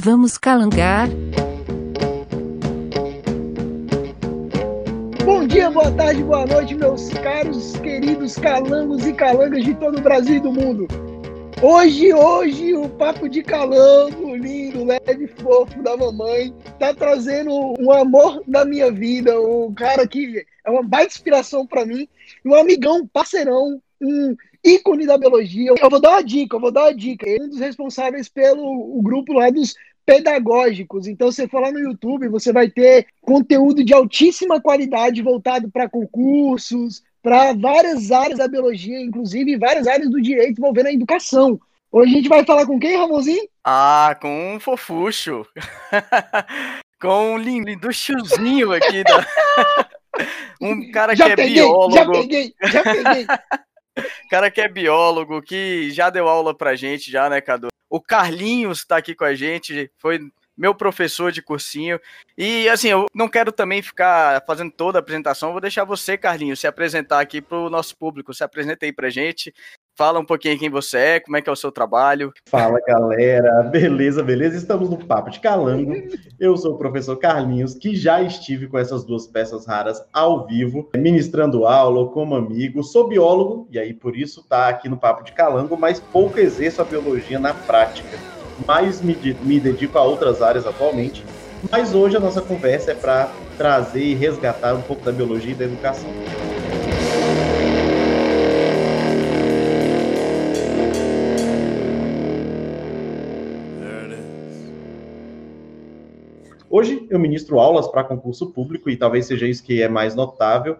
Vamos calangar? Bom dia, boa tarde, boa noite, meus caros, queridos calangos e calangas de todo o Brasil e do mundo. Hoje, hoje, o Papo de Calango, lindo, leve, fofo da mamãe, tá trazendo um amor da minha vida, um cara que é uma baita inspiração para mim, um amigão, parceirão, um ícone da biologia. Eu vou dar uma dica, eu vou dar uma dica. Ele é um dos responsáveis pelo o grupo lá dos pedagógicos. Então, você for lá no YouTube, você vai ter conteúdo de altíssima qualidade voltado para concursos, para várias áreas da biologia, inclusive várias áreas do direito envolvendo a educação. Hoje a gente vai falar com quem, Ramonzinho? Ah, com um fofucho. com um linduchozinho aqui. Da... um cara já que é peguei, biólogo. Já peguei, já peguei. cara que é biólogo, que já deu aula pra gente, já, né, Cadu? O Carlinhos tá aqui com a gente, foi meu professor de cursinho. E assim, eu não quero também ficar fazendo toda a apresentação, vou deixar você, Carlinhos, se apresentar aqui pro nosso público. Se apresenta aí pra gente. Fala um pouquinho quem você é, como é que é o seu trabalho. Fala galera, beleza, beleza? Estamos no Papo de Calango. Eu sou o professor Carlinhos, que já estive com essas duas peças raras ao vivo, ministrando aula como amigo. Sou biólogo, e aí por isso tá aqui no Papo de Calango, mas pouco exerço a biologia na prática. Mais me, me dedico a outras áreas atualmente. Mas hoje a nossa conversa é para trazer e resgatar um pouco da biologia e da educação. Hoje eu ministro aulas para concurso público e talvez seja isso que é mais notável,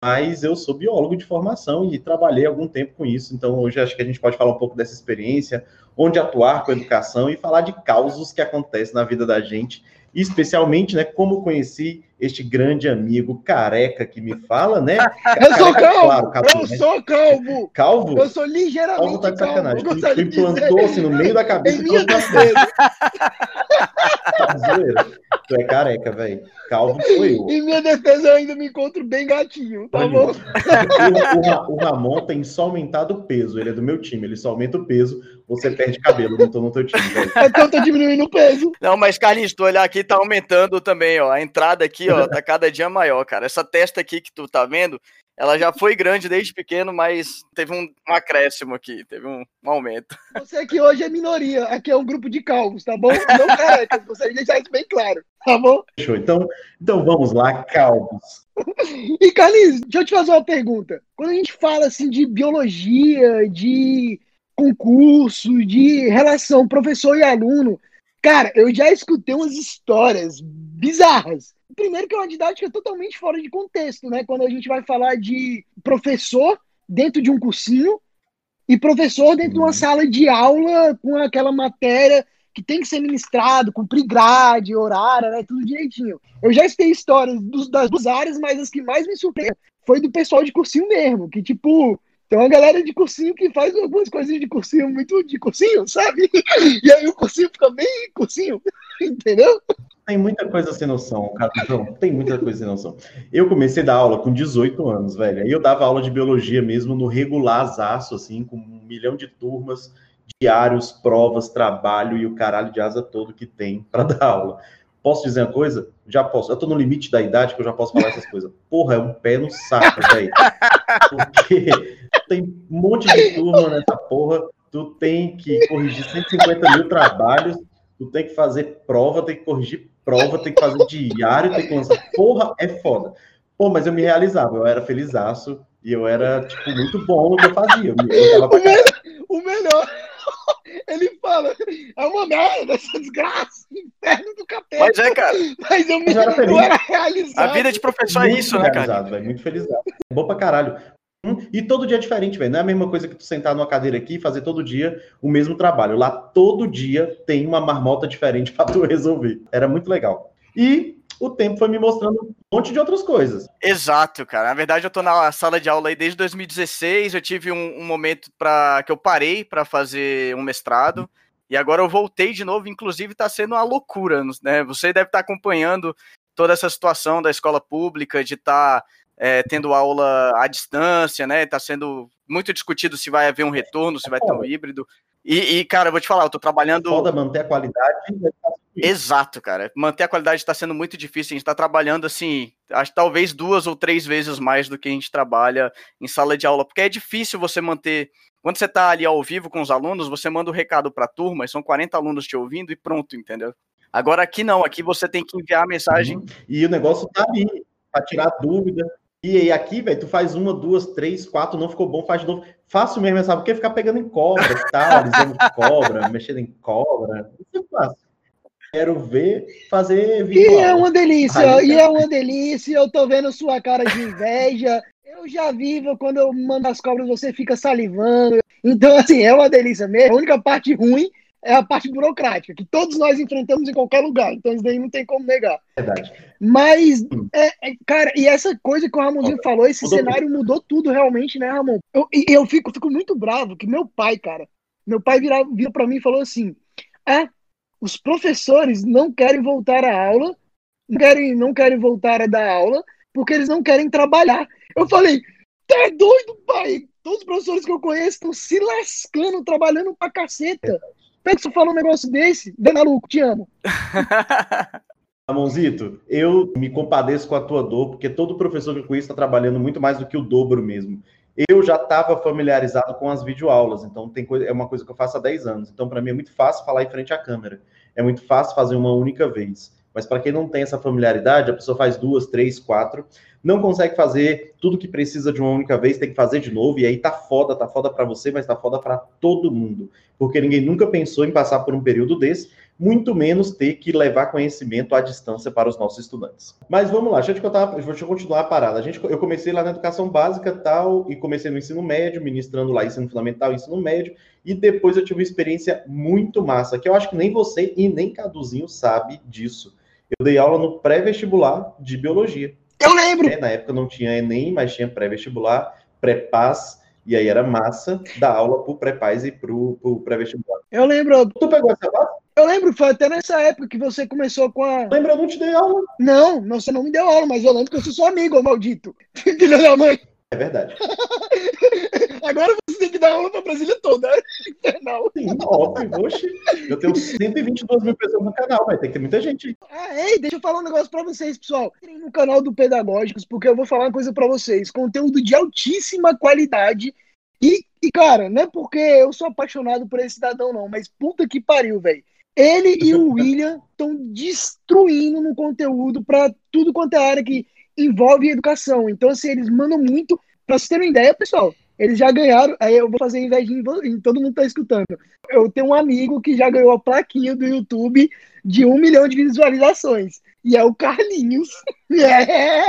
mas eu sou biólogo de formação e trabalhei algum tempo com isso, então hoje acho que a gente pode falar um pouco dessa experiência, onde atuar com a educação e falar de causos que acontecem na vida da gente, e especialmente, né, como conheci este grande amigo careca que me fala, né? Eu sou calvo! Claro, calvo eu né? sou calvo! Calvo? Eu sou ligeiramente calvo. tá de sacanagem. Calvo, tu, tu implantou assim no meio da cabeça minha tá Tu é careca, velho. Calvo sou eu. Em minha defesa, eu ainda me encontro bem gatinho, tá Olha, bom? O, o, o, Ramon tem só aumentado o peso. Ele é do meu time, ele só aumenta o peso. Você perde cabelo, não tô no teu time, velho. Eu tô diminuindo o peso. Não, mas Carlinhos, tu olhar aqui, tá aumentando também, ó. A entrada aqui, ó, tá cada dia maior, cara. Essa testa aqui que tu tá vendo, ela já foi grande desde pequeno, mas teve um, um acréscimo aqui, teve um, um, aumento. Você que hoje é minoria, aqui é um grupo de calvos, tá bom? Não carecas, gostaria de deixar isso bem claro, tá bom? Fechou, então, então vamos lá, calvos. E Carlinhos, deixa eu te fazer uma pergunta. Quando a gente fala assim de biologia, de concurso, de relação professor e aluno, cara, eu já escutei umas histórias bizarras Primeiro que é uma didática totalmente fora de contexto, né? Quando a gente vai falar de professor dentro de um cursinho e professor dentro de uma uhum. sala de aula com aquela matéria que tem que ser ministrado, cumprir grade, horário, né? Tudo direitinho. Eu já escutei histórias dos, das duas áreas, mas as que mais me surpreenderam foi do pessoal de cursinho mesmo, que tipo, tem uma galera de cursinho que faz algumas coisinhas de cursinho muito de cursinho, sabe? E aí o cursinho fica bem cursinho, entendeu? Tem muita coisa sem noção, cara. Tem muita coisa sem noção. Eu comecei a dar aula com 18 anos, velho. Aí eu dava aula de biologia mesmo no regular zaço, assim, com um milhão de turmas, diários, provas, trabalho e o caralho de asa todo que tem para dar aula. Posso dizer uma coisa? Já posso. Eu tô no limite da idade que eu já posso falar essas coisas. Porra, é um pé no saco, velho. Porque tem um monte de turma nessa porra. Tu tem que corrigir 150 mil trabalhos tu tem que fazer prova, tem que corrigir prova, tem que fazer diário, tem que lançar. Porra, é foda. Pô, mas eu me realizava, eu era felizaço e eu era, tipo, muito bom no que eu fazia. Eu o, melhor, o melhor, ele fala, é uma merda essa desgraça, inferno do capeta. Mas é, cara. Mas eu, me, eu, era, feliz. eu era realizado. A vida de professor é isso, né, cara? Véio, muito feliz. É bom pra caralho. E todo dia é diferente, velho. Não é a mesma coisa que tu sentar numa cadeira aqui e fazer todo dia o mesmo trabalho. Lá todo dia tem uma marmota diferente para tu resolver. Era muito legal. E o tempo foi me mostrando um monte de outras coisas. Exato, cara. Na verdade, eu tô na sala de aula aí desde 2016. Eu tive um, um momento para que eu parei para fazer um mestrado. E agora eu voltei de novo, inclusive está sendo uma loucura, né? Você deve estar tá acompanhando toda essa situação da escola pública, de estar tá é, tendo aula à distância, né? Tá sendo muito discutido se vai haver um retorno, se vai ter um híbrido. E, e cara, eu vou te falar, eu tô trabalhando. Foda manter a qualidade Exato, cara. Manter a qualidade está sendo muito difícil. A gente está trabalhando assim, acho talvez duas ou três vezes mais do que a gente trabalha em sala de aula, porque é difícil você manter. Quando você está ali ao vivo com os alunos, você manda o um recado para a turma, são 40 alunos te ouvindo e pronto, entendeu? Agora aqui não, aqui você tem que enviar a mensagem. E o negócio tá ali, para tirar dúvida. E aí aqui, velho, tu faz uma, duas, três, quatro, não ficou bom, faz de novo. Fácil mesmo, sabe? Porque ficar pegando em cobra e tal, alisando cobra, mexendo em cobra. Isso é fácil. Quero ver fazer vídeo. E é uma delícia, aí, e é uma delícia. Eu tô vendo sua cara de inveja. Eu já vivo quando eu mando as cobras, você fica salivando. Então, assim, é uma delícia mesmo. A única parte ruim é a parte burocrática, que todos nós enfrentamos em qualquer lugar. Então, isso daí não tem como negar. Verdade. Mas, é, é, cara, e essa coisa que o Ramonzinho falou, esse mudou cenário tudo. mudou tudo realmente, né, Ramon? Eu, eu fico, fico muito bravo que meu pai, cara, meu pai vira para mim e falou assim: ah, os professores não querem voltar à aula, não querem, não querem voltar a dar aula, porque eles não querem trabalhar. Eu falei, tá doido, pai? Todos os professores que eu conheço estão se lascando, trabalhando pra caceta. Como é que você um negócio desse? Denaluco, te amo. Ramonzito, eu me compadeço com a tua dor, porque todo professor que eu conheço está trabalhando muito mais do que o dobro mesmo. Eu já estava familiarizado com as videoaulas, então tem coisa, é uma coisa que eu faço há 10 anos. Então, para mim, é muito fácil falar em frente à câmera. É muito fácil fazer uma única vez. Mas para quem não tem essa familiaridade, a pessoa faz duas, três, quatro, não consegue fazer tudo que precisa de uma única vez, tem que fazer de novo, e aí tá foda, tá foda para você, mas tá foda para todo mundo. Porque ninguém nunca pensou em passar por um período desse, muito menos ter que levar conhecimento à distância para os nossos estudantes. Mas vamos lá, deixa eu, contar, deixa eu continuar a parada. A gente, eu comecei lá na educação básica tal, e comecei no ensino médio, ministrando lá ensino fundamental, ensino médio, e depois eu tive uma experiência muito massa, que eu acho que nem você e nem Caduzinho sabe disso. Eu dei aula no pré-vestibular de biologia. Eu lembro! É, na época não tinha Enem, mas tinha pré-vestibular, pré-paz, e aí era massa dar aula pro pré-paz e pro, pro pré-vestibular. Eu lembro. Tu pegou essa base? Eu lembro, foi até nessa época que você começou com a. Lembra, eu não te dei aula. Não, você não me deu aula, mas eu lembro que eu sou seu amigo, maldito. Filho da mãe. É verdade. Agora você tem que dar aula pra Brasília toda. Infernal. Sim, óbvio, oxe. Eu tenho 122 mil pessoas no canal, vai ter que ter muita gente. Ah, ei, deixa eu falar um negócio pra vocês, pessoal. Entrem no canal do Pedagógicos, porque eu vou falar uma coisa pra vocês. Conteúdo de altíssima qualidade. E, e, cara, não é porque eu sou apaixonado por esse cidadão, não, mas puta que pariu, velho. Ele e o William estão destruindo no conteúdo para tudo quanto é área que envolve educação. Então, assim, eles mandam muito. Pra vocês terem uma ideia, pessoal, eles já ganharam. Aí eu vou fazer invejinha em todo mundo tá escutando. Eu tenho um amigo que já ganhou a plaquinha do YouTube de um milhão de visualizações. E é o Carlinhos. É!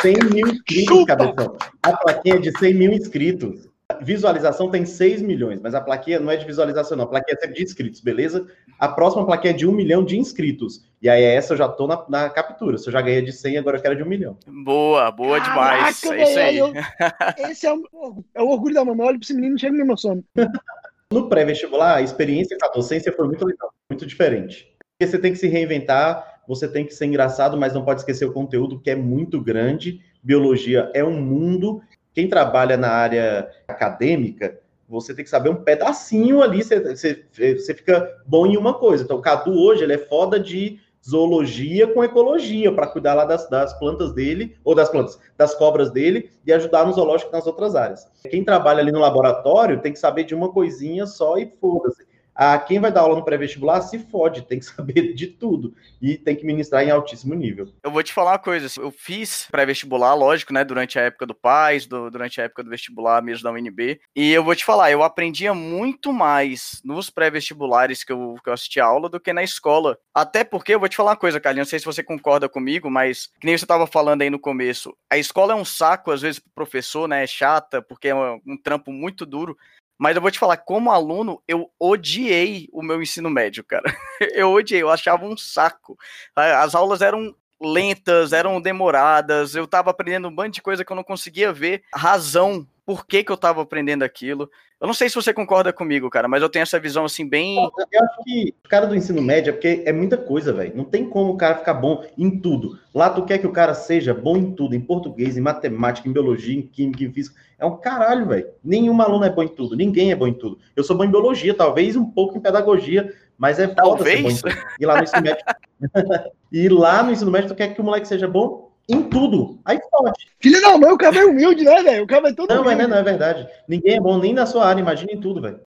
100 mil inscritos, cabeção. A plaquinha é de 100 mil inscritos visualização tem 6 milhões, mas a plaquinha não é de visualização, não. A plaquinha é de inscritos, beleza? A próxima plaquinha é de 1 milhão de inscritos. E aí essa eu já tô na, na captura. Se eu já ganhei de 100, agora eu quero de 1 milhão. Boa, boa demais. é isso aí. esse é o, é o orgulho da mamãe. Olha pra esse menino, chega me emociona. no pré-vestibular, a experiência com a docência foi muito legal, muito diferente. Porque você tem que se reinventar, você tem que ser engraçado, mas não pode esquecer o conteúdo, que é muito grande. Biologia é um mundo quem trabalha na área acadêmica, você tem que saber um pedacinho ali, você, você, você fica bom em uma coisa. Então, o Cadu hoje, ele é foda de zoologia com ecologia, para cuidar lá das, das plantas dele, ou das plantas, das cobras dele, e ajudar no zoológico nas outras áreas. Quem trabalha ali no laboratório tem que saber de uma coisinha só e foda-se. A quem vai dar aula no pré-vestibular se fode, tem que saber de tudo e tem que ministrar em altíssimo nível. Eu vou te falar uma coisa, assim, eu fiz pré-vestibular, lógico, né, durante a época do PAIS, do, durante a época do vestibular mesmo da UNB, e eu vou te falar, eu aprendia muito mais nos pré-vestibulares que eu, que eu assisti a aula do que na escola. Até porque, eu vou te falar uma coisa, Carlinhos, não sei se você concorda comigo, mas que nem você estava falando aí no começo, a escola é um saco, às vezes, pro professor, né, é chata, porque é um, um trampo muito duro, mas eu vou te falar, como aluno, eu odiei o meu ensino médio, cara. Eu odiei, eu achava um saco. As aulas eram lentas, eram demoradas, eu tava aprendendo um bando de coisa que eu não conseguia ver razão por que, que eu tava aprendendo aquilo. Eu não sei se você concorda comigo, cara, mas eu tenho essa visão assim bem. Eu acho que o cara do ensino médio é porque é muita coisa, velho. Não tem como o cara ficar bom em tudo. Lá tu quer que o cara seja bom em tudo, em português, em matemática, em biologia, em química, em física. É um caralho, velho. Nenhum aluno é bom em tudo, ninguém é bom em tudo. Eu sou bom em biologia, talvez um pouco em pedagogia, Mas é Talvez. foda ser bom. E lá no ensino médio. e lá no ensino médio, tu quer que o moleque seja bom em tudo. Aí forte. Filho da mãe, o cara é humilde, né, velho? O cara é todo Não, mas humilde. não, não é verdade. Ninguém é bom nem na sua área, imagina em tudo, velho.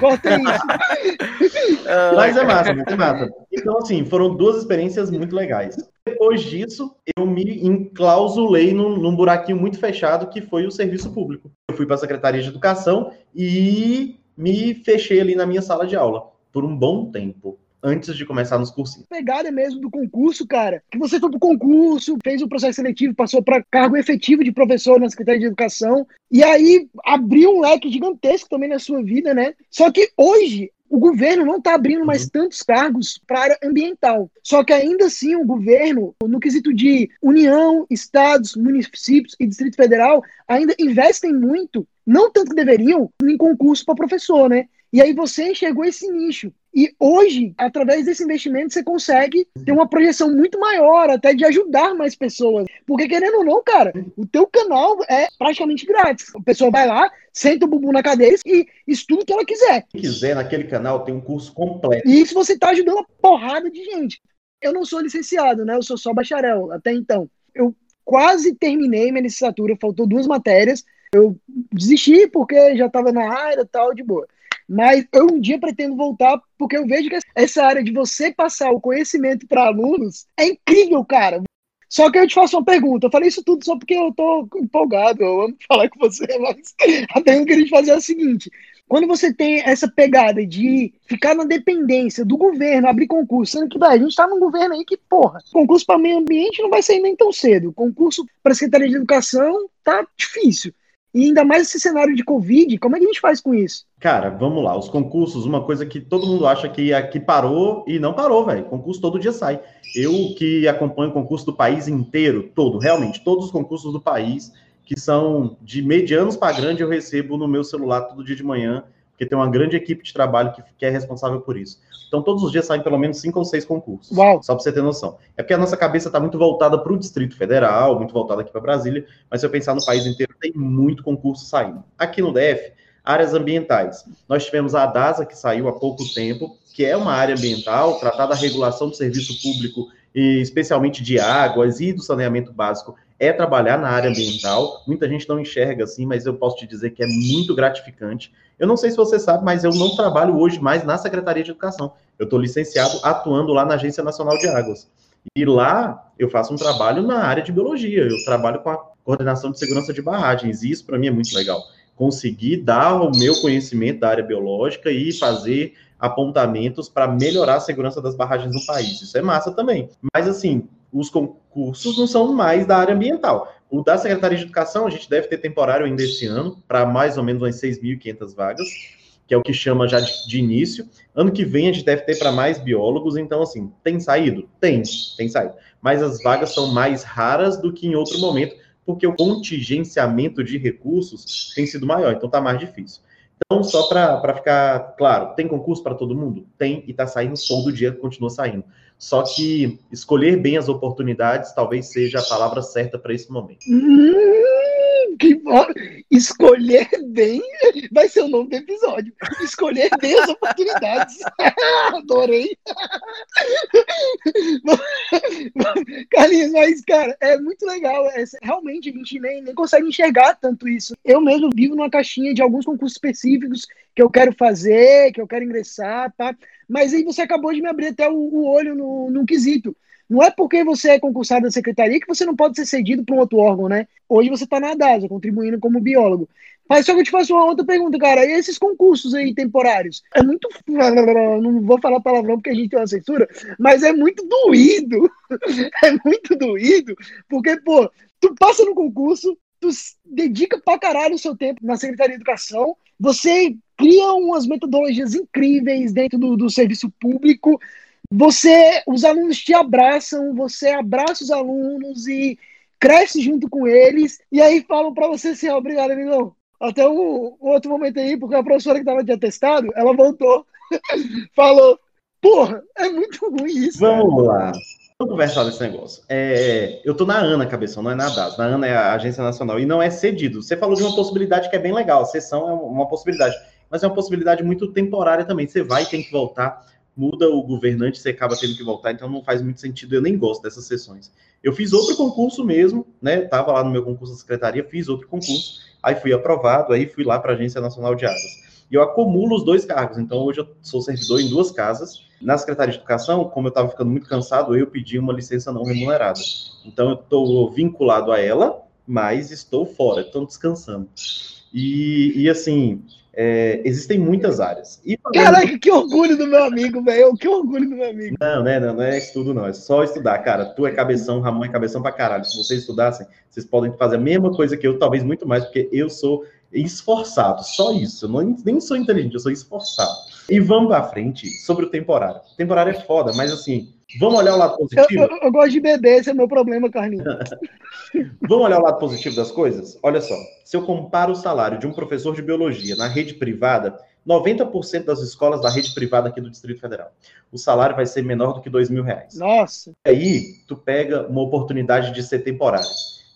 Corta isso. Mas é massa, muito é massa. Então, assim, foram duas experiências muito legais. Depois disso, eu me enclausulei num, num buraquinho muito fechado que foi o serviço público. Eu fui para a Secretaria de Educação e me fechei ali na minha sala de aula por um bom tempo, antes de começar nos cursinhos. pegada mesmo do concurso, cara. Que você foi pro concurso, fez o processo seletivo, passou para cargo efetivo de professor na Secretaria de Educação, e aí abriu um leque gigantesco também na sua vida, né? Só que hoje o governo não está abrindo mais tantos cargos para a área ambiental. Só que ainda assim o governo, no quesito de União, estados, municípios e Distrito Federal, ainda investem muito, não tanto que deveriam, em concurso para professor, né? E aí você enxergou esse nicho. E hoje, através desse investimento, você consegue ter uma projeção muito maior, até de ajudar mais pessoas. Porque, querendo ou não, cara, o teu canal é praticamente grátis. A pessoa vai lá, senta o bumbum na cadeira e estuda o que ela quiser. Se quiser, naquele canal tem um curso completo. E isso você está ajudando uma porrada de gente. Eu não sou licenciado, né? Eu sou só bacharel até então. Eu quase terminei minha licenciatura, faltou duas matérias. Eu desisti porque já estava na área e tal, de boa. Mas eu um dia pretendo voltar porque eu vejo que essa área de você passar o conhecimento para alunos é incrível, cara. Só que eu te faço uma pergunta. Eu falei isso tudo só porque eu tô empolgado, eu amo falar com você, mas a pergunta que eu queria te fazer é a seguinte: quando você tem essa pegada de ficar na dependência do governo, abrir concurso, sendo que, a gente tá num governo aí que, porra, concurso para meio ambiente não vai sair nem tão cedo. Concurso para Secretaria de Educação tá difícil. E ainda mais esse cenário de Covid, como é que a gente faz com isso? Cara, vamos lá. Os concursos, uma coisa que todo mundo acha que aqui parou e não parou, velho. Concurso todo dia sai. Eu que acompanho o concurso do país inteiro, todo, realmente, todos os concursos do país, que são de medianos para grande, eu recebo no meu celular todo dia de manhã, porque tem uma grande equipe de trabalho que, que é responsável por isso. Então, todos os dias saem pelo menos cinco ou seis concursos. Uau. Só para você ter noção. É porque a nossa cabeça está muito voltada para o Distrito Federal, muito voltada aqui para Brasília, mas se eu pensar no país inteiro, tem muito concurso saindo. Aqui no DF, áreas ambientais. Nós tivemos a DASA, que saiu há pouco tempo, que é uma área ambiental, tratar da regulação do serviço público, e especialmente de águas e do saneamento básico, é trabalhar na área ambiental. Muita gente não enxerga assim, mas eu posso te dizer que é muito gratificante. Eu não sei se você sabe, mas eu não trabalho hoje mais na Secretaria de Educação. Eu estou licenciado atuando lá na Agência Nacional de Águas. E lá eu faço um trabalho na área de biologia. Eu trabalho com a coordenação de segurança de barragens. E isso para mim é muito legal. Conseguir dar o meu conhecimento da área biológica e fazer apontamentos para melhorar a segurança das barragens no país. Isso é massa também. Mas assim, os concursos não são mais da área ambiental. O da Secretaria de Educação, a gente deve ter temporário ainda esse ano, para mais ou menos umas 6.500 vagas, que é o que chama já de, de, início. Ano que vem a gente deve ter para mais biólogos, então, assim, tem saído? Tem, tem saído. Mas as vagas são mais raras do que em outro momento, porque o contingenciamento de recursos tem sido maior, então está mais difícil. Então, só para ficar claro, tem concurso para todo mundo? Tem, e está saindo todo dia, continua saindo. Só que escolher bem as oportunidades talvez seja a palavra certa para esse momento. Que. Escolher bem vai ser o nome do episódio. Escolher bem as oportunidades. Adorei. Carlinhos, mas, cara, é muito legal. É, realmente, a gente nem, nem consegue enxergar tanto isso. Eu mesmo vivo numa caixinha de alguns concursos específicos que eu quero fazer, que eu quero ingressar, tá? Mas aí você acabou de me abrir até o, o olho no, no quesito. Não é porque você é concursado da secretaria que você não pode ser cedido para um outro órgão, né? Hoje você está na DASA, contribuindo como biólogo. Mas só que eu te faço uma outra pergunta, cara. E esses concursos aí temporários? É muito. Não vou falar palavrão porque a gente tem uma censura, mas é muito doído. É muito doído. Porque, pô, tu passa no concurso, tu dedica pra caralho o seu tempo na Secretaria de Educação, você cria umas metodologias incríveis dentro do, do serviço público, você, os alunos te abraçam, você abraça os alunos e cresce junto com eles, e aí falam para você assim, oh, obrigado, amigão. Até o, o, outro momento aí, porque a professora que estava de atestado, ela voltou, falou, porra, é muito ruim isso. Vamos cara. lá. Vamos conversar desse negócio. É, eu tô na ANA, cabeção, não é na DAS. Na ANA é a Agência Nacional e não é cedido. Você falou de uma possibilidade que é bem legal. A sessão é uma possibilidade, mas é uma possibilidade muito temporária também. Você vai ter que voltar muda o governante, você acaba tendo que voltar, então não faz muito sentido, eu nem gosto dessas sessões. Eu fiz outro concurso mesmo, né? Tava lá no meu concurso da secretaria, fiz outro concurso, aí fui aprovado, aí fui lá para a Agência Nacional de Águas. E eu acumulo os dois cargos, então hoje eu sou servidor em duas casas. Na Secretaria de Educação, como eu estava ficando muito cansado, eu pedi uma licença não remunerada. Então eu estou vinculado a ela, mas estou fora, estou descansando. E, e assim, é, existem muitas áreas. E Caraca, que orgulho do meu amigo, velho. Que orgulho do meu amigo. Não, né, não, não é estudo, não. É só estudar, cara. Tu é cabeção, Ramon é cabeção pra caralho. Se vocês estudassem, vocês podem fazer a mesma coisa que eu, talvez muito mais, porque eu sou esforçado. Só isso. Eu não, nem sou inteligente, eu sou esforçado. E vamos pra frente sobre o temporário. O temporário é foda, mas assim, vamos olhar o lado positivo? Eu, eu, eu gosto de beber, esse é o meu problema, Carlinhos. vamos olhar o lado positivo das coisas? Olha só, se eu comparo o salário de um professor de biologia na rede privada, 90% das escolas da rede privada aqui do Distrito Federal, o salário vai ser menor do que dois mil reais. Nossa! E aí, tu pega uma oportunidade de ser temporário.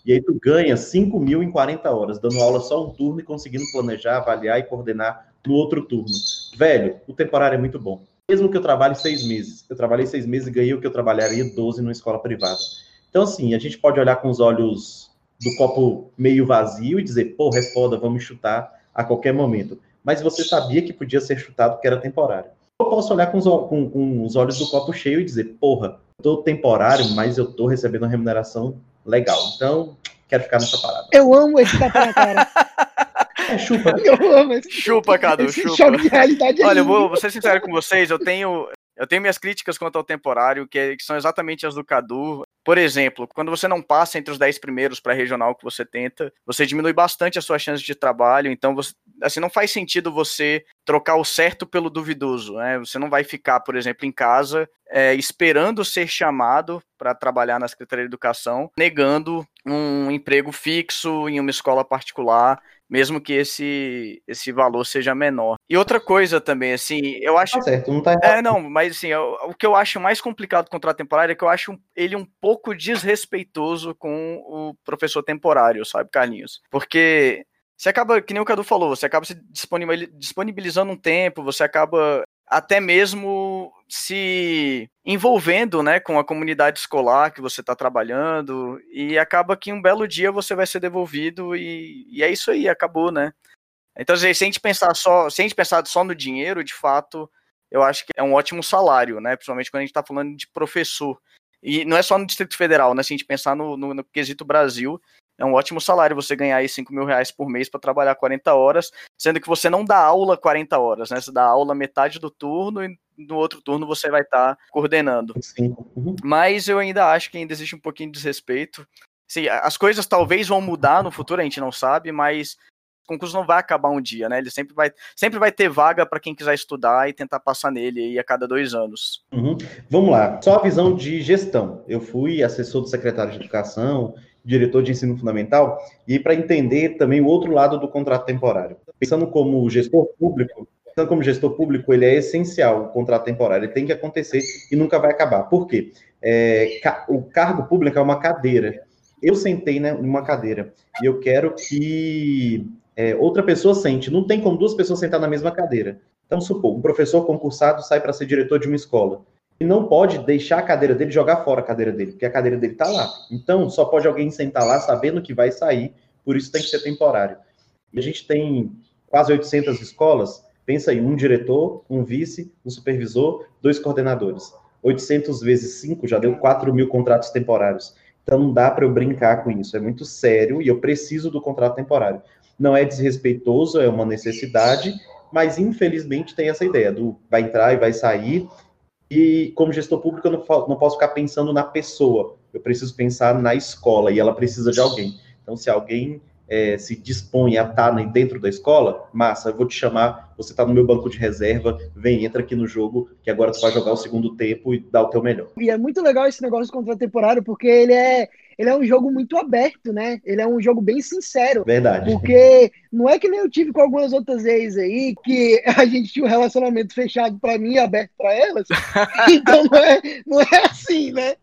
E aí tu ganha 5 mil em 40 horas, dando aula só um turno e conseguindo planejar, avaliar e coordenar no outro turno. Velho, o temporário é muito bom. Mesmo que eu trabalhe seis meses. Eu trabalhei seis meses e ganhei o que eu trabalharia 12 numa escola privada. Então, assim, a gente pode olhar com os olhos do copo meio vazio e dizer, porra, é foda, vamos chutar a qualquer momento. Mas você sabia que podia ser chutado porque era temporário. Eu posso olhar com os, com, com os olhos do copo cheio e dizer, porra, tô temporário, mas eu tô recebendo uma remuneração legal. Então, quero ficar nessa parada. Eu amo esse tapa na cara. É, chupa. Eu amo esse, Chupa, Cadu, esse chupa. choque de realidade. é Olha, eu vou, vou ser sincero com vocês, eu tenho, eu tenho minhas críticas quanto ao temporário, que, que são exatamente as do Cadu. Por exemplo, quando você não passa entre os 10 primeiros para regional que você tenta, você diminui bastante a sua chance de trabalho, então você, assim, não faz sentido você trocar o certo pelo duvidoso, né? Você não vai ficar, por exemplo, em casa é, esperando ser chamado para trabalhar na Secretaria de Educação, negando um emprego fixo em uma escola particular, mesmo que esse, esse valor seja menor. E outra coisa também, assim, eu acho. Tá certo, não tá errado. É, não, mas assim, eu- o que eu acho mais complicado com o contrato temporário é que eu acho ele um pouco desrespeitoso com o professor temporário, sabe, Carlinhos? Porque você acaba, que nem o Cadu falou, você acaba se disponibil- disponibilizando um tempo, você acaba até mesmo se envolvendo, né, com a comunidade escolar que você está trabalhando e acaba que um belo dia você vai ser devolvido e, e é isso aí, acabou, né? Então, assim, se a gente pensar só, se a gente pensar só no dinheiro, de fato, eu acho que é um ótimo salário, né? Principalmente quando a gente está falando de professor. E não é só no Distrito Federal, né? Se a gente pensar no, no, no quesito Brasil, é um ótimo salário você ganhar aí 5 mil reais por mês para trabalhar 40 horas, sendo que você não dá aula 40 horas, né? Você dá aula metade do turno e no outro turno você vai estar coordenando. Cinco. Uhum. Mas eu ainda acho que ainda existe um pouquinho de desrespeito. Sim, as coisas talvez vão mudar no futuro, a gente não sabe, mas o concurso não vai acabar um dia, né? Ele sempre vai, sempre vai ter vaga para quem quiser estudar e tentar passar nele aí a cada dois anos. Uhum. Vamos lá, só a visão de gestão. Eu fui assessor do secretário de Educação, diretor de ensino fundamental, e para entender também o outro lado do contrato temporário. Pensando como gestor público, pensando como gestor público, ele é essencial, o contrato temporário, ele tem que acontecer e nunca vai acabar. Por quê? É, o cargo público é uma cadeira. Eu sentei né, numa cadeira e eu quero que é, outra pessoa sente. Não tem como duas pessoas sentar na mesma cadeira. Então, supor, um professor concursado sai para ser diretor de uma escola. Não pode deixar a cadeira dele, jogar fora a cadeira dele, porque a cadeira dele está lá. Então, só pode alguém sentar lá sabendo que vai sair, por isso tem que ser temporário. E a gente tem quase 800 escolas, pensa aí, um diretor, um vice, um supervisor, dois coordenadores. 800 vezes 5 já deu 4 mil contratos temporários. Então, não dá para eu brincar com isso, é muito sério e eu preciso do contrato temporário. Não é desrespeitoso, é uma necessidade, mas infelizmente tem essa ideia do vai entrar e vai sair, e como gestor público, eu não, não posso ficar pensando na pessoa. Eu preciso pensar na escola e ela precisa de alguém. Então, se alguém eh, se dispõe a estar né, dentro da escola, massa, eu vou te chamar, você está no meu banco de reserva, vem, entra aqui no jogo, que agora tu vai jogar o segundo tempo e dar o teu melhor. E é muito legal esse negócio de contrato temporário, porque ele é, ele é um jogo muito aberto, né? Ele é um jogo bem sincero. Verdade. Porque não é que nem eu tive com algumas outras ex aí, que a gente tinha um relacionamento fechado pra mim e aberto pra elas. Então não é, não é assim, né?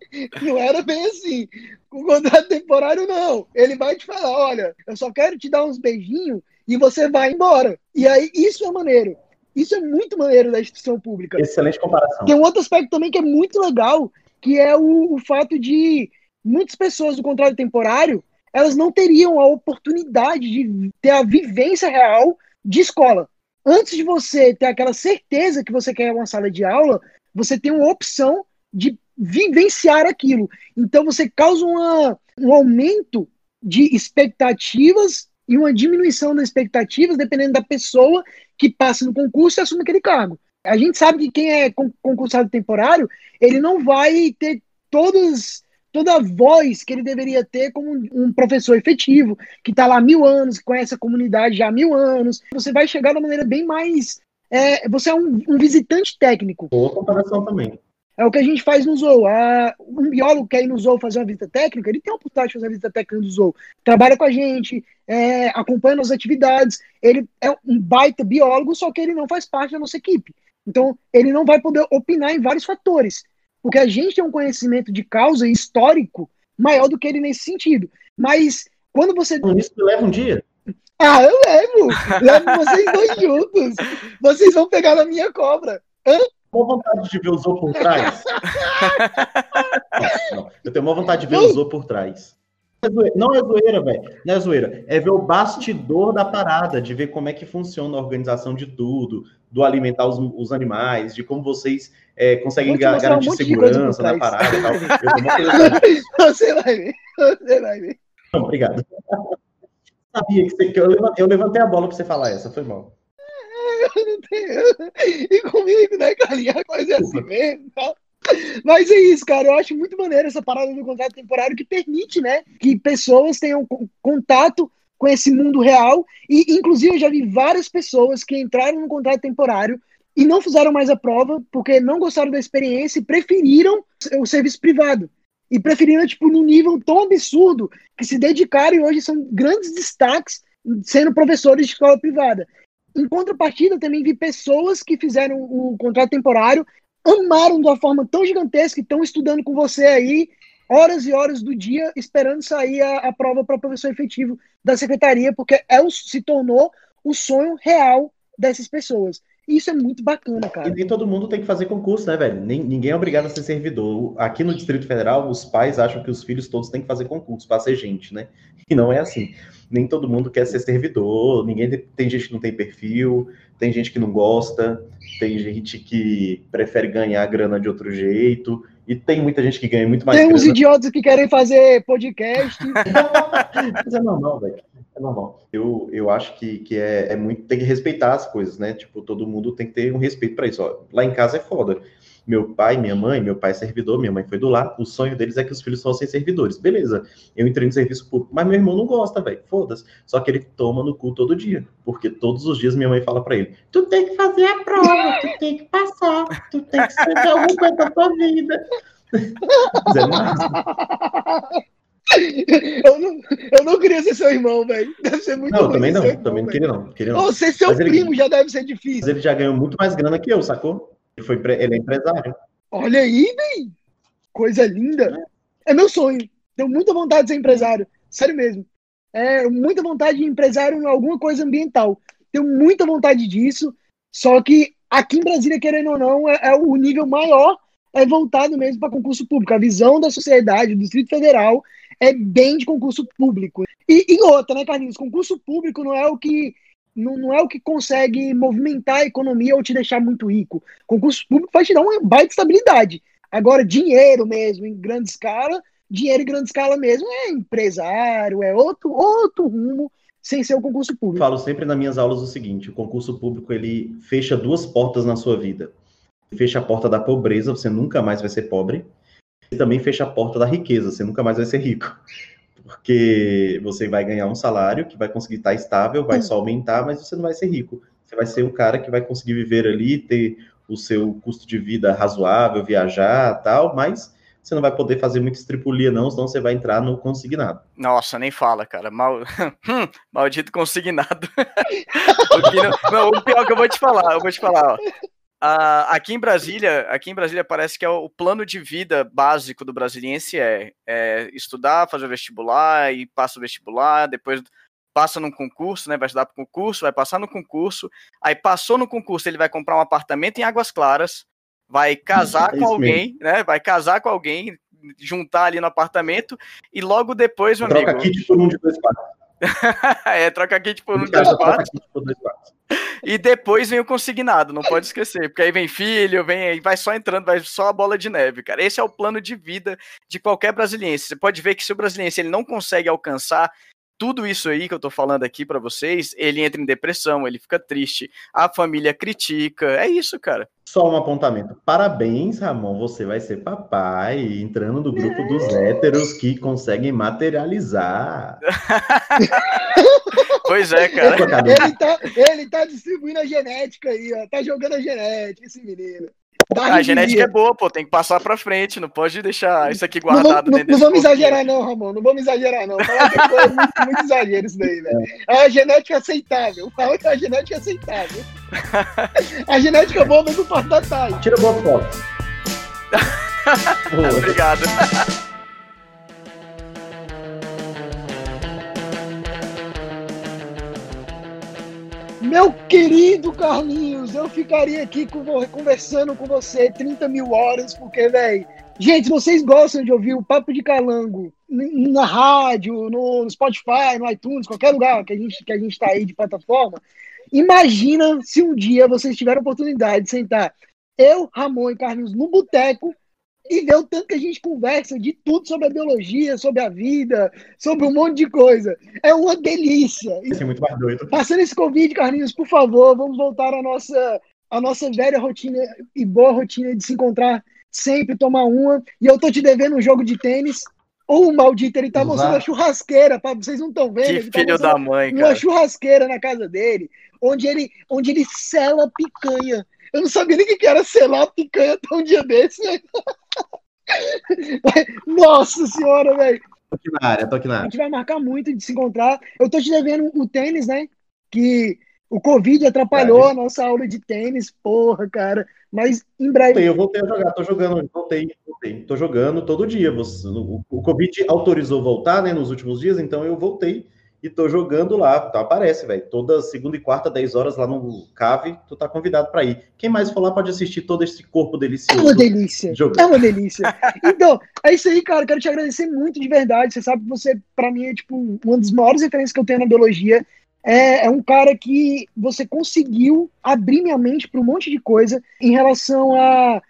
Não era bem assim. Com contrato temporário, não. Ele vai te falar: olha, eu só quero te dar uns beijinhos e você vai embora. E aí, isso é maneiro. Isso é muito maneiro da instituição pública. Excelente comparação. Tem um outro aspecto também que é muito legal, que é o, o fato de muitas pessoas do contrato temporário elas não teriam a oportunidade de ter a vivência real de escola. Antes de você ter aquela certeza que você quer uma sala de aula, você tem uma opção de vivenciar aquilo. Então você causa uma, um aumento de expectativas e uma diminuição das expectativas dependendo da pessoa que passa no concurso e assume aquele cargo. A gente sabe que quem é concursado temporário, ele não vai ter todas toda a voz que ele deveria ter como um professor efetivo, que está lá há mil anos, que conhece a comunidade já há mil anos. Você vai chegar de uma maneira bem mais. É, você é um, um, visitante técnico. Boa comparação também. É o que a gente faz no Zou. A, um biólogo que quer ir no Zou fazer uma visita técnica, ele tem a oportunidade de fazer a visita técnica no Zou. Trabalha com a gente, é, acompanha as atividades. Ele é um baita biólogo, só que ele não faz parte da nossa equipe. Então, ele não vai poder opinar em vários fatores. Porque a gente tem um conhecimento de causa histórico maior do que ele nesse sentido. Mas quando você. Isso leva um dia. Ah, eu levo! Levo vocês dois juntos. Vocês vão pegar na minha cobra. Hã? Uma vontade de ver o Zou por trás. Eu tenho uma vontade de ver o Zou por trás. Não é zoeira, velho. Não é zoeira. É ver o bastidor da parada, de ver como é que funciona a organização de tudo, do alimentar os, os animais, de como vocês é, conseguem ga garantir um segurança na parada e tal. você vai ver, você vai ver. Não, obrigado. Sabia que, você, eu, levantei, eu levantei a bola para você falar essa, foi mal. Eu não tenho. E comigo, né, Carlinhos? Coisa é assim mesmo. Tá? Mas é isso, cara. Eu acho muito maneiro essa parada do contrato temporário que permite, né, que pessoas tenham contato com esse mundo real. E, inclusive, eu já vi várias pessoas que entraram no contrato temporário e não fizeram mais a prova porque não gostaram da experiência e preferiram o serviço privado. E preferiram, tipo, num nível tão absurdo que se dedicaram e hoje são grandes destaques sendo professores de escola privada. Em contrapartida, também vi pessoas que fizeram o contrato temporário amaram de uma forma tão gigantesca e estão estudando com você aí horas e horas do dia esperando sair a, a prova para professor efetivo da secretaria, porque é o, se tornou o sonho real dessas pessoas. Isso é muito bacana, cara. E nem todo mundo tem que fazer concurso, né, velho? Ninguém é obrigado a ser servidor. Aqui no Distrito Federal, os pais acham que os filhos todos têm que fazer concurso para ser gente, né? E não é assim. Nem todo mundo quer ser servidor, ninguém tem gente que não tem perfil, tem gente que não gosta, tem gente que prefere ganhar grana de outro jeito, e tem muita gente que ganha muito mais Tem uns idiotas que querem fazer podcast. Mas é normal, velho. É normal. Eu, eu acho que, que é, é muito. Tem que respeitar as coisas, né? Tipo, todo mundo tem que ter um respeito para isso. Ó, lá em casa é foda meu pai, minha mãe, meu pai é servidor, minha mãe foi do lar, o sonho deles é que os filhos fossem servidores. Beleza, eu entrei no serviço público, mas meu irmão não gosta, velho, foda-se. Só que ele toma no cu todo dia, porque todos os dias minha mãe fala para ele, tu tem que fazer a prova, tu tem que passar, tu tem que fazer alguma coisa da tua vida. Zé eu, não, eu não queria ser seu irmão, velho. Deve ser muito Não, também não, irmão, também não queria não. Queria não. Ou ser seu mas primo ele, já deve ser difícil. Mas ele já ganhou muito mais grana que eu, sacou? Ele, foi, ele é empresário. Olha aí, velho. Coisa linda. É meu sonho. Tenho muita vontade de ser empresário. Sério mesmo. É muita vontade de empresário em alguma coisa ambiental. Tenho muita vontade disso. Só que aqui em Brasília, querendo ou não, é, é o nível maior é voltado mesmo para concurso público. A visão da sociedade, do Distrito Federal, é bem de concurso público. E, e outra, né, Carlinhos? Concurso público não é o que não, não é o que consegue movimentar a economia ou te deixar muito rico. Concurso público vai te dar uma baita estabilidade. Agora, dinheiro mesmo, em grande escala, dinheiro em grande escala mesmo é empresário, é outro, outro rumo sem ser o concurso público. Falo sempre nas minhas aulas o seguinte: o concurso público ele fecha duas portas na sua vida. Fecha a porta da pobreza, você nunca mais vai ser pobre. E também fecha a porta da riqueza, você nunca mais vai ser rico porque você vai ganhar um salário que vai conseguir estar estável, vai só aumentar, mas você não vai ser rico. Você vai ser um cara que vai conseguir viver ali, ter o seu custo de vida razoável, viajar, tal, mas você não vai poder fazer muita estripulia não, senão você vai entrar no consignado. Nossa, nem fala, cara. Mal... Hum, maldito consignado. o, não... Não, o pior que eu vou te falar, eu vou te falar, ó. Uh, aqui em Brasília, aqui em Brasília parece que é o, plano de vida básico do brasiliense é, é, estudar, fazer o vestibular e passa o vestibular, depois passa num concurso, né? Vai estudar para concurso, vai passar no concurso. Aí passou no concurso, ele vai comprar um apartamento em Águas Claras, vai casar é com alguém, mesmo. né? Vai casar com alguém, juntar ali no apartamento e logo depois, meu Troca amigo. Troca kit por um de dois quartos. é, troca kit por um de dois quartos. E depois vem o consignado, não pode esquecer, porque aí vem filho, vem vai só entrando, vai só a bola de neve, cara. Esse é o plano de vida de qualquer brasiliense. Você pode ver que se o brasiliense ele não consegue alcançar tudo isso aí que eu tô falando aqui para vocês, ele entra em depressão, ele fica triste, a família critica, é isso, cara. Só um apontamento. Parabéns, Ramon, você vai ser papai, entrando no grupo dos héteros que conseguem materializar. pois é, cara. Ele tá, ele tá distribuindo a genética aí, ó. Tá jogando a genética, esse menino. A genética é boa, pô, tem que passar pra frente, não pode deixar isso aqui guardado não, não, não vamos exagerar, não, Ramon, não vamos exagerar, não. Fala que é muito, muito exagero isso daí, velho. É a genética aceitável. Fala que é a genética aceitável. A genética boa, mas não pode dar time. Tira boa foto. Obrigado. Meu querido Carlinhos, eu ficaria aqui conversando com você 30 mil horas, porque, velho. Gente, vocês gostam de ouvir o Papo de Calango na rádio, no Spotify, no iTunes, qualquer lugar que a gente que a gente está aí de plataforma. Imagina se um dia vocês tiverem a oportunidade de sentar eu, Ramon e Carlinhos no boteco e ver o tanto que a gente conversa de tudo sobre a biologia, sobre a vida, sobre um monte de coisa. É uma delícia. Isso é muito mais doido. Passando esse convite, Carlinhos, por favor, vamos voltar à nossa, à nossa velha rotina e boa rotina de se encontrar sempre, tomar uma. E eu tô te devendo um jogo de tênis. Ou o maldito, ele tá Usar. mostrando a churrasqueira, pra, vocês não estão vendo. Que tá filho da mãe, cara. Uma churrasqueira na casa dele, onde ele, onde ele sela picanha. Eu não sabia nem o que era selar picanha até um dia desse, né? Nossa senhora, velho. Tô aqui na área, tô aqui na área. A gente vai marcar muito de se encontrar. Eu tô te devendo o tênis, né? Que o Covid atrapalhou a nossa aula de tênis, porra, cara. Mas em breve. Eu voltei a jogar, tô jogando, voltei, voltei. Tô jogando todo dia. O Covid autorizou voltar, né, nos últimos dias, então eu voltei e tô jogando lá. Então aparece, velho. Toda segunda e quarta, 10 horas lá no Cave, tu tá convidado para ir. Quem mais for lá pode assistir todo esse corpo delicioso. É uma delícia. Jogando. É uma delícia. então, é isso aí, cara. Quero te agradecer muito de verdade. Você sabe que você, para mim, é tipo uma das maiores referências que eu tenho na biologia. É, é um cara que você conseguiu abrir minha mente para um monte de coisa em relação a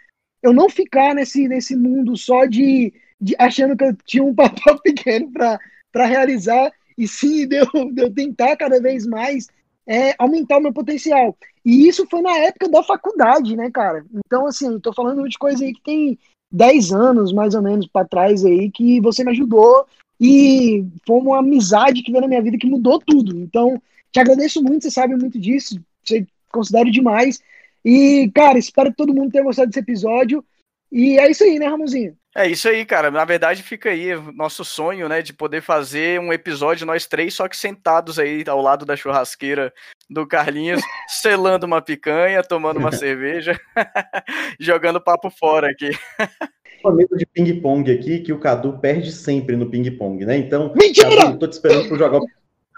eu não ficar nesse, nesse mundo só de, de achando que eu tinha um papel pequeno para realizar e sim de eu, de eu tentar cada vez mais é, aumentar o meu potencial. E isso foi na época da faculdade, né, cara? Então, assim, tô falando de coisa aí que tem 10 anos, mais ou menos, para trás aí, que você me ajudou e foi uma amizade que veio na minha vida que mudou tudo. Então, te agradeço muito, você sabe muito disso, você considero demais. E, cara, espero que todo mundo tenha gostado desse episódio. E é isso aí, né, Ramonzinho? É isso aí, cara. Na verdade, fica aí nosso sonho, né, de poder fazer um episódio nós três, só que sentados aí ao lado da churrasqueira do Carlinhos, selando uma picanha, tomando uma cerveja, jogando papo fora aqui. Uma mesa de ping-pong aqui que o Cadu perde sempre no ping-pong, né? Então, Mentira! Cadu, tô te esperando para jogar o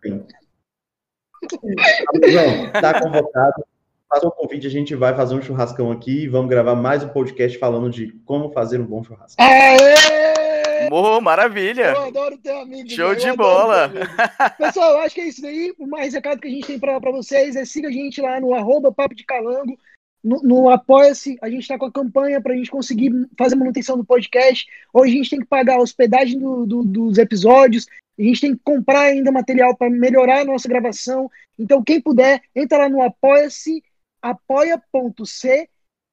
ping-pong. Tá convocado faça um convite, a gente vai fazer um churrascão aqui e vamos gravar mais um podcast falando de como fazer um bom churrasco. Aê! Oh, maravilha! Eu adoro ter amigo. Show de bola! Pessoal, eu acho que é isso daí. O mais recado que a gente tem para vocês é siga a gente lá no arroba Papo de Calango, no, no Apoia-se. A gente está com a campanha para a gente conseguir fazer manutenção do podcast. Hoje a gente tem que pagar a hospedagem do, do, dos episódios, a gente tem que comprar ainda material para melhorar a nossa gravação. Então, quem puder, entra lá no Apoia-se apoia.c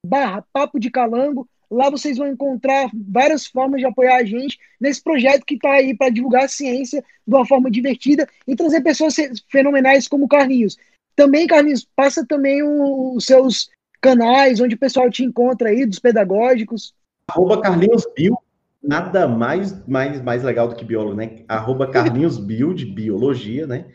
barra Papo de Calango. Lá vocês vão encontrar várias formas de apoiar a gente nesse projeto que está aí para divulgar a ciência de uma forma divertida e trazer pessoas fenomenais como o Carlinhos. Também, Carlinhos, passa também os seus canais, onde o pessoal te encontra aí, dos pedagógicos. Arroba Carlinhos Bio, nada mais, mais, mais legal do que biólogo, né? Arroba Carlinhos Bio, de biologia, né?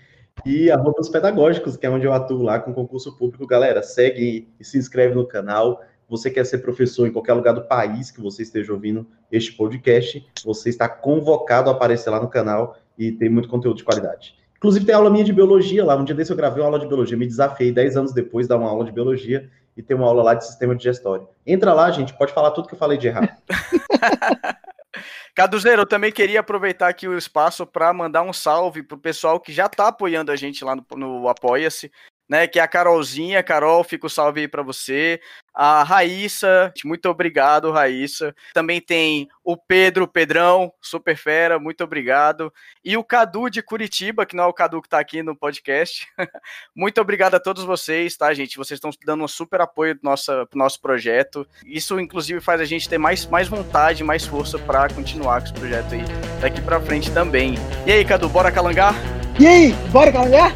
e arrobas pedagógicos, que é onde eu atuo lá com concurso público. Galera, segue e se inscreve no canal. Você quer ser professor em qualquer lugar do país que você esteja ouvindo este podcast, você está convocado a aparecer lá no canal e tem muito conteúdo de qualidade. Inclusive tem aula minha de biologia lá. Um dia desse eu gravei uma aula de biologia. Me desafiei 10 anos depois dar uma aula de biologia e ter uma aula lá de sistema digestório. Entra lá, gente, pode falar tudo que eu falei de errado. Caduzeiro, eu também queria aproveitar aqui o espaço para mandar um salve pro pessoal que já está apoiando a gente lá no, no Apoia-se né? Que é a Carolzinha. Carol, fica o salve aí pra você. A Raíssa, muito obrigado, Raíssa. Também tem o Pedro, Pedrão, super fera, muito obrigado. E o Cadu de Curitiba, que não é o Cadu que tá aqui no podcast. muito obrigado a todos vocês, tá, gente? Vocês estão dando um super apoio pro nosso, pro nosso projeto. Isso, inclusive, faz a gente ter mais, mais vontade, mais força para continuar com esse projeto aí daqui pra frente também. E aí, Cadu, bora calangar? E aí, bora calangar?